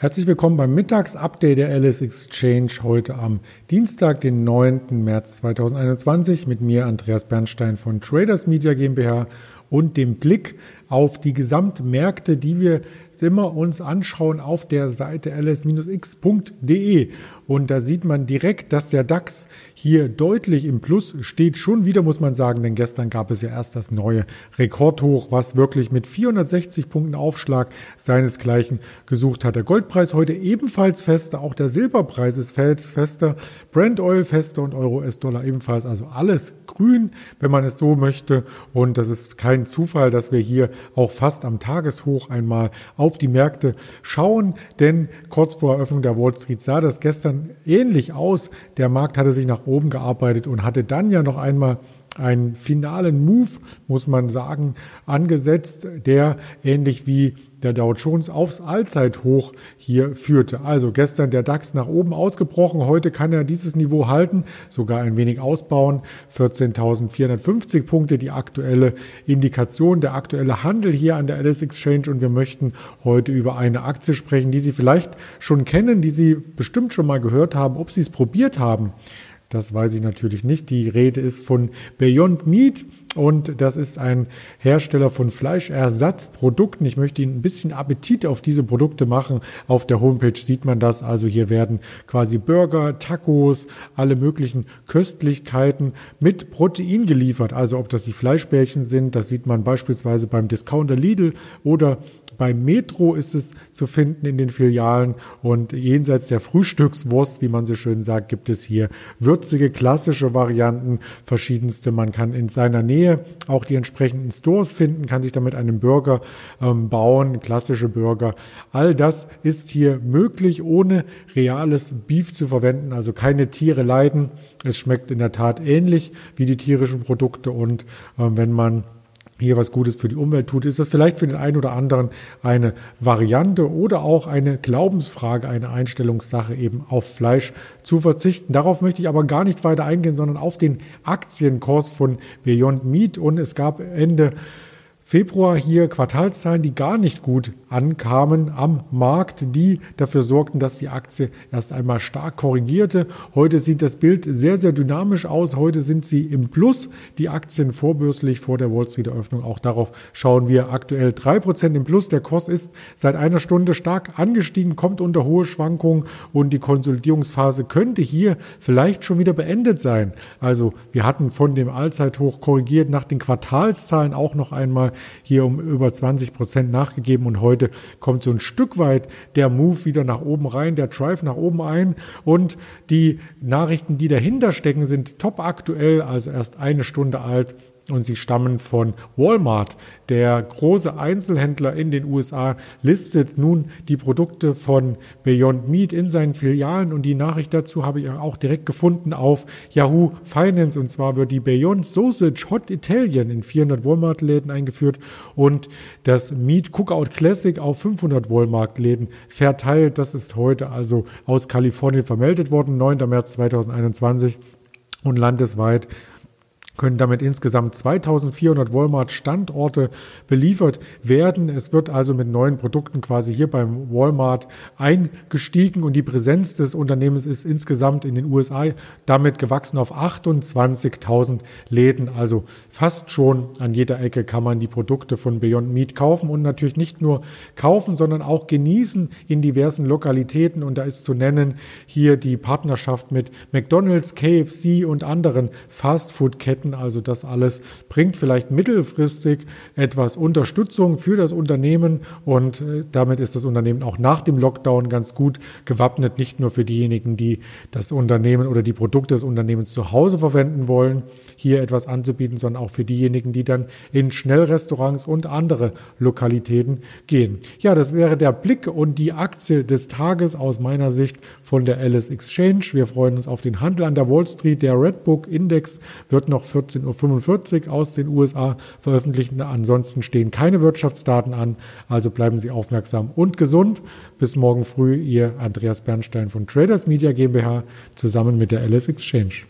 Herzlich willkommen beim Mittagsupdate der Alice Exchange heute am Dienstag, den 9. März 2021 mit mir Andreas Bernstein von Traders Media GmbH und dem Blick auf die Gesamtmärkte, die wir immer uns anschauen auf der Seite ls-x.de. Und da sieht man direkt, dass der DAX hier deutlich im Plus steht. Schon wieder muss man sagen, denn gestern gab es ja erst das neue Rekordhoch, was wirklich mit 460 Punkten Aufschlag seinesgleichen gesucht hat. Der Goldpreis heute ebenfalls fester, auch der Silberpreis ist fester, Brent Oil fester und Euro S-Dollar ebenfalls. Also alles grün, wenn man es so möchte. Und das ist kein Zufall, dass wir hier auch fast am Tageshoch einmal auf auf die Märkte schauen, denn kurz vor Eröffnung der Wall Street sah das gestern ähnlich aus. Der Markt hatte sich nach oben gearbeitet und hatte dann ja noch einmal einen finalen Move, muss man sagen, angesetzt, der ähnlich wie der Dow Jones aufs Allzeithoch hier führte. Also gestern der DAX nach oben ausgebrochen, heute kann er dieses Niveau halten, sogar ein wenig ausbauen. 14.450 Punkte, die aktuelle Indikation, der aktuelle Handel hier an der Alice Exchange und wir möchten heute über eine Aktie sprechen, die Sie vielleicht schon kennen, die Sie bestimmt schon mal gehört haben, ob Sie es probiert haben. Das weiß ich natürlich nicht. Die Rede ist von Beyond Meat und das ist ein Hersteller von Fleischersatzprodukten. Ich möchte Ihnen ein bisschen Appetit auf diese Produkte machen. Auf der Homepage sieht man das. Also hier werden quasi Burger, Tacos, alle möglichen Köstlichkeiten mit Protein geliefert. Also ob das die Fleischbällchen sind, das sieht man beispielsweise beim Discounter Lidl oder beim Metro ist es zu finden in den Filialen und jenseits der Frühstückswurst, wie man so schön sagt, gibt es hier würzige klassische Varianten, verschiedenste. Man kann in seiner Nähe auch die entsprechenden Stores finden, kann sich damit einen Burger ähm, bauen, klassische Burger. All das ist hier möglich, ohne reales Beef zu verwenden, also keine Tiere leiden. Es schmeckt in der Tat ähnlich wie die tierischen Produkte und äh, wenn man hier was Gutes für die Umwelt tut, ist das vielleicht für den einen oder anderen eine Variante oder auch eine Glaubensfrage, eine Einstellungssache, eben auf Fleisch zu verzichten. Darauf möchte ich aber gar nicht weiter eingehen, sondern auf den Aktienkurs von Beyond Meat. Und es gab Ende Februar hier Quartalszahlen, die gar nicht gut ankamen am Markt, die dafür sorgten, dass die Aktie erst einmal stark korrigierte. Heute sieht das Bild sehr, sehr dynamisch aus. Heute sind sie im Plus, die Aktien vorbörslich vor der Wall Street Eröffnung. Auch darauf schauen wir aktuell drei Prozent im Plus. Der Kurs ist seit einer Stunde stark angestiegen, kommt unter hohe Schwankungen und die Konsolidierungsphase könnte hier vielleicht schon wieder beendet sein. Also wir hatten von dem Allzeithoch korrigiert nach den Quartalszahlen auch noch einmal hier um über 20 Prozent nachgegeben. Und heute kommt so ein Stück weit der Move wieder nach oben rein, der Drive nach oben ein. Und die Nachrichten, die dahinter stecken, sind top aktuell, also erst eine Stunde alt und sie stammen von Walmart. Der große Einzelhändler in den USA listet nun die Produkte von Beyond Meat in seinen Filialen und die Nachricht dazu habe ich auch direkt gefunden auf Yahoo Finance und zwar wird die Beyond Sausage Hot Italian in 400 Walmart-Läden eingeführt und das Meat Cookout Classic auf 500 Walmart-Läden verteilt. Das ist heute also aus Kalifornien vermeldet worden, 9. März 2021 und landesweit können damit insgesamt 2400 Walmart-Standorte beliefert werden. Es wird also mit neuen Produkten quasi hier beim Walmart eingestiegen und die Präsenz des Unternehmens ist insgesamt in den USA damit gewachsen auf 28.000 Läden. Also fast schon an jeder Ecke kann man die Produkte von Beyond Meat kaufen und natürlich nicht nur kaufen, sondern auch genießen in diversen Lokalitäten. Und da ist zu nennen hier die Partnerschaft mit McDonald's, KFC und anderen Fastfood-Ketten Produkten. Also das alles bringt vielleicht mittelfristig etwas Unterstützung für das Unternehmen und äh, damit ist das Unternehmen auch nach dem Lockdown ganz gut gewappnet, nicht nur für diejenigen, die das Unternehmen oder die Produkte des Unternehmens zu Hause verwenden wollen, hier etwas anzubieten, sondern auch für diejenigen, die dann in Schnellrestaurants und andere Lokalitäten gehen. Ja, das wäre der Blick und die Aktie des Tages aus meiner Sicht von der Alice Exchange. Wir freuen uns auf den Handel an der Wall Street. Der Redbook Index wird noch 14.45 Uhr aus den USA veröffentlichen. Ansonsten stehen keine Wirtschaftsdaten an, also bleiben Sie aufmerksam und gesund. Bis morgen früh, Ihr Andreas Bernstein von Traders Media GmbH zusammen mit der LS Exchange.